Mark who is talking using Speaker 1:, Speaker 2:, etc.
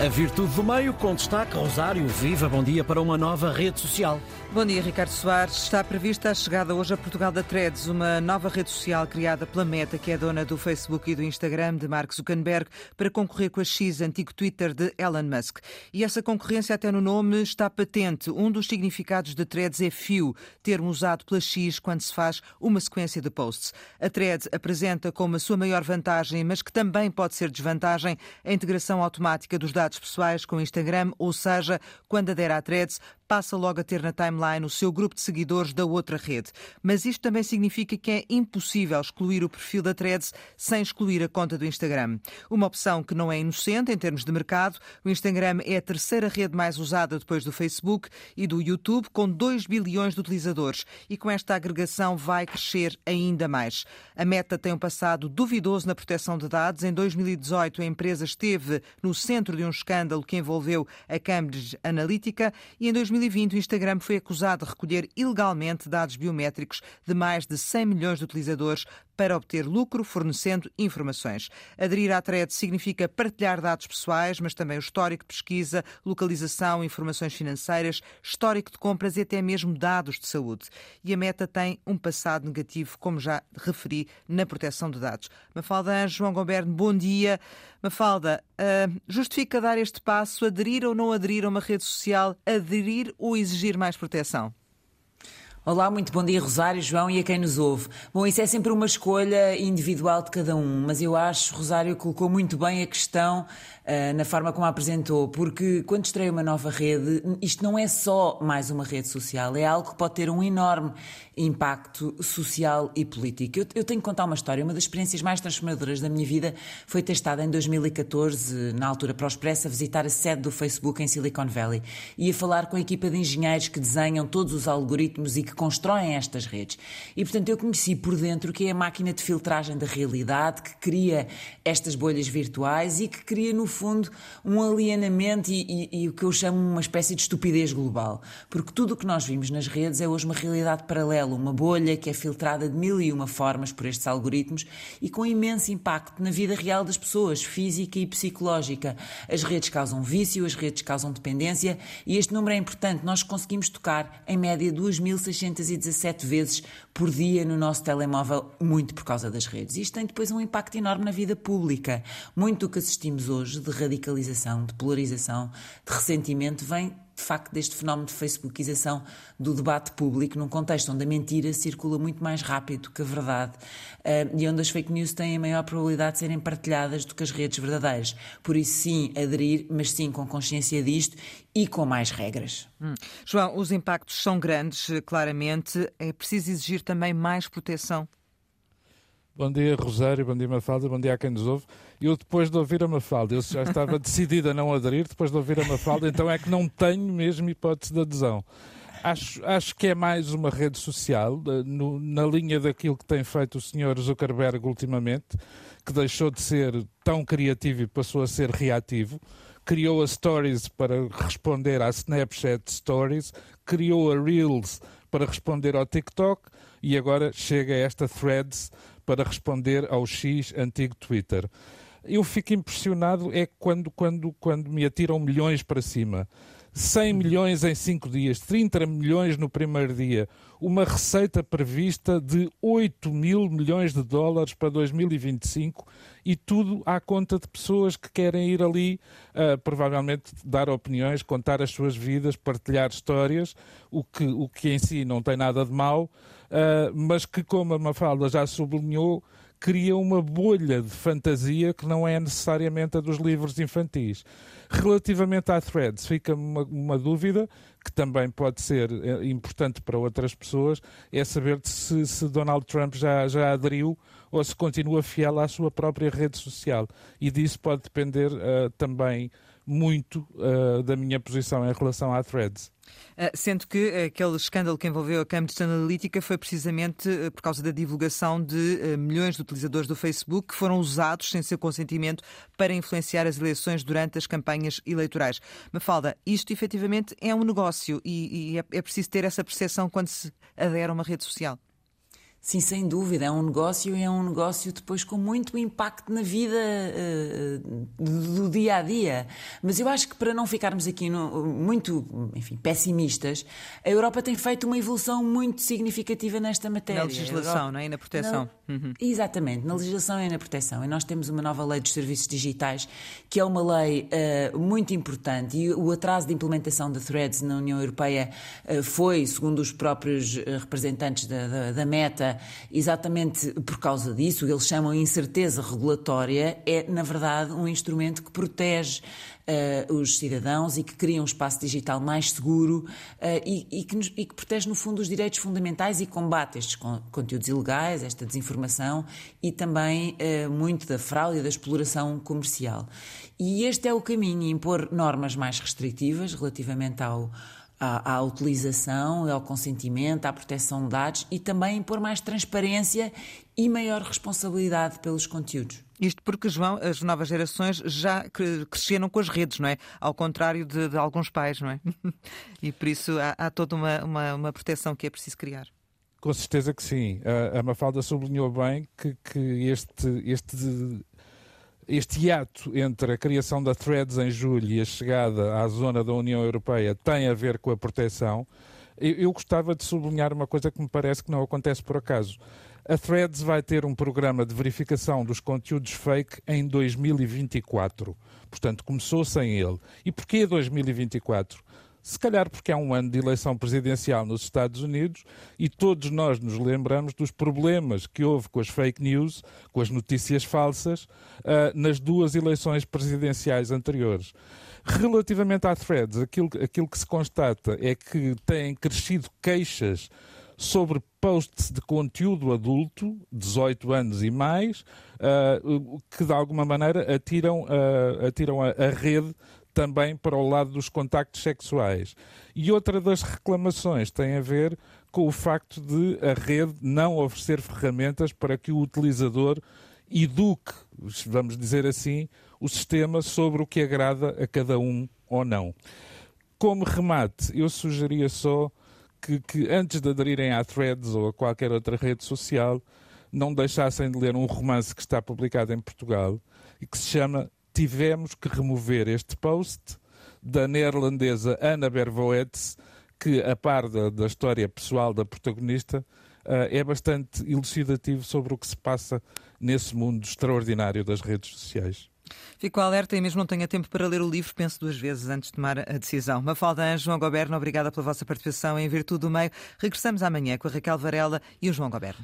Speaker 1: A virtude do meio, com destaque Rosário Viva. Bom dia para uma nova rede social.
Speaker 2: Bom dia, Ricardo Soares. Está prevista a chegada hoje a Portugal da Threads, uma nova rede social criada pela Meta, que é dona do Facebook e do Instagram de Mark Zuckerberg, para concorrer com a X, antigo Twitter de Elon Musk. E essa concorrência, até no nome, está patente. Um dos significados de Threads é fio, termo usado pela X quando se faz uma sequência de posts. A Threads apresenta como a sua maior vantagem, mas que também pode ser desvantagem, a integração automática dos dados pessoais com Instagram, ou seja, quando adere à Threads, passa logo a ter na timeline o seu grupo de seguidores da outra rede. Mas isto também significa que é impossível excluir o perfil da Threads sem excluir a conta do Instagram. Uma opção que não é inocente em termos de mercado. O Instagram é a terceira rede mais usada depois do Facebook e do YouTube, com 2 bilhões de utilizadores. E com esta agregação vai crescer ainda mais. A Meta tem um passado duvidoso na proteção de dados. Em 2018, a empresa esteve no centro de um escândalo que envolveu a Cambridge Analytica e em 2018 2020, o Instagram foi acusado de recolher ilegalmente dados biométricos de mais de 100 milhões de utilizadores para obter lucro fornecendo informações. Aderir à thread significa partilhar dados pessoais, mas também o histórico de pesquisa, localização, informações financeiras, histórico de compras e até mesmo dados de saúde. E a Meta tem um passado negativo, como já referi, na proteção de dados. Mafalda João Goberno, bom dia. Mafalda, uh, justifica dar este passo, aderir ou não aderir a uma rede social, aderir ou exigir mais proteção?
Speaker 3: Olá, muito bom dia, Rosário, João e a quem nos ouve. Bom, isso é sempre uma escolha individual de cada um, mas eu acho, Rosário, colocou muito bem a questão uh, na forma como a apresentou, porque quando estreia uma nova rede, isto não é só mais uma rede social, é algo que pode ter um enorme impacto social e político. Eu, eu tenho que contar uma história. Uma das experiências mais transformadoras da minha vida foi ter estado em 2014, na altura para o Expresso, a visitar a sede do Facebook em Silicon Valley e a falar com a equipa de engenheiros que desenham todos os algoritmos e que constroem estas redes. E, portanto, eu conheci por dentro que é a máquina de filtragem da realidade que cria estas bolhas virtuais e que cria, no fundo, um alienamento e, e, e o que eu chamo uma espécie de estupidez global. Porque tudo o que nós vimos nas redes é hoje uma realidade paralela, uma bolha que é filtrada de mil e uma formas por estes algoritmos e com imenso impacto na vida real das pessoas, física e psicológica. As redes causam vício, as redes causam dependência e este número é importante. Nós conseguimos tocar, em média, 2.617 vezes por dia no nosso telemóvel, muito por causa das redes. Isto tem depois um impacto enorme na vida pública. Muito do que assistimos hoje de radicalização, de polarização, de ressentimento, vem de facto deste fenómeno de facebookização do debate público num contexto onde a mentira circula muito mais rápido que a verdade uh, e onde as fake news têm a maior probabilidade de serem partilhadas do que as redes verdadeiras. Por isso, sim, aderir, mas sim com consciência disto e com mais regras.
Speaker 2: Hum. João, os impactos são grandes, claramente. É preciso exigir também mais proteção
Speaker 4: Bom dia, Rosário, bom dia, Mafalda, bom dia a quem nos ouve. Eu, depois de ouvir a Mafalda, eu já estava decidido a não aderir, depois de ouvir a Mafalda, então é que não tenho mesmo hipótese de adesão. Acho, acho que é mais uma rede social, eh, no, na linha daquilo que tem feito o Sr. Zuckerberg ultimamente, que deixou de ser tão criativo e passou a ser reativo. Criou a Stories para responder à Snapchat Stories, criou a Reels para responder ao TikTok e agora chega a esta Threads para responder ao X antigo Twitter. Eu fico impressionado é quando, quando, quando me atiram milhões para cima. 100 milhões em 5 dias, 30 milhões no primeiro dia, uma receita prevista de 8 mil milhões de dólares para 2025 e tudo à conta de pessoas que querem ir ali, uh, provavelmente dar opiniões, contar as suas vidas, partilhar histórias, o que, o que em si não tem nada de mal, uh, mas que, como a Mafalda já sublinhou, cria uma bolha de fantasia que não é necessariamente a dos livros infantis. Relativamente à Threads, fica uma, uma dúvida que também pode ser eh, importante para outras pessoas, é saber se, se Donald Trump já, já aderiu ou se continua fiel à sua própria rede social. E disso pode depender uh, também muito uh, da minha posição em relação à Threads.
Speaker 2: Uh, sendo que aquele escândalo que envolveu a Cambridge Analytica foi precisamente uh, por causa da divulgação de milhões de utilizadores do Facebook que foram usados sem seu consentimento para influenciar as eleições durante as campanhas eleitorais. Mafalda, isto efetivamente é um negócio e, e é, é preciso ter essa percepção quando se adere a uma rede social.
Speaker 3: Sim, sem dúvida. É um negócio e é um negócio depois com muito impacto na vida uh, do dia a dia. Mas eu acho que para não ficarmos aqui no, muito enfim, pessimistas, a Europa tem feito uma evolução muito significativa nesta matéria.
Speaker 2: Na legislação, Europa... não é? E na proteção.
Speaker 3: Na... Uhum. Exatamente, na legislação e na proteção. E nós temos uma nova lei dos serviços digitais, que é uma lei uh, muito importante. E o atraso de implementação de threads na União Europeia uh, foi, segundo os próprios representantes da, da, da Meta, exatamente por causa disso, eles chamam incerteza regulatória, é, na verdade, um instrumento que protege Uh, os cidadãos e que cria um espaço digital mais seguro uh, e, e, que nos, e, que protege, no fundo, os direitos fundamentais e combate estes con conteúdos ilegais, esta desinformação e também uh, muito da fraude e da exploração comercial. E este é o caminho, impor normas mais restritivas relativamente ao à, à, utilização, ao consentimento, à proteção de dados e também impor mais transparência e maior responsabilidade pelos conteúdos.
Speaker 2: Isto porque, João, as novas gerações já cresceram com as redes, não é? Ao contrário de, de alguns pais, não é? E por isso há, há toda uma, uma, uma, proteção que é preciso criar.
Speaker 4: Com certeza que sim. A, Mafalda sublinhou bem que, que este, este este hiato entre a criação da Threads em julho e a chegada à zona da União Europeia tem a ver com a proteção. Eu, gostava de sublinhar uma coisa que me parece que não acontece por acaso. A Threads vai ter um programa de verificação dos conteúdos fake em 2024. Portanto, começou sem ele. E porquê 2024? Se calhar porque há um ano de eleição presidencial nos Estados Unidos e todos nós nos lembramos dos problemas que houve com as fake news, com as notícias falsas, uh, nas duas eleições presidenciais anteriores. Relativamente à Threads, aquilo, aquilo que se constata é que têm crescido queixas sobre posts de conteúdo adulto, 18 anos e mais, uh, que de alguma maneira atiram, uh, atiram a, a rede também para o lado dos contactos sexuais. E outra das reclamações tem a ver com o facto de a rede não oferecer ferramentas para que o utilizador eduque, vamos dizer assim, o sistema sobre o que agrada a cada um ou não. Como remate, eu sugeria só que, que antes de aderirem à Threads ou a qualquer outra rede social, não deixassem de ler um romance que está publicado em Portugal e que se chama tivemos que remover este post da neerlandesa Ana Bervoets, que, a par da, da história pessoal da protagonista, uh, é bastante elucidativo sobre o que se passa nesse mundo extraordinário das redes sociais.
Speaker 2: Fico alerta e mesmo não tenha tempo para ler o livro, penso duas vezes antes de tomar a decisão. Mafalda Anjo, João Goberno, obrigada pela vossa participação em Virtude do Meio. Regressamos amanhã com a Raquel Varela e o João Goberno.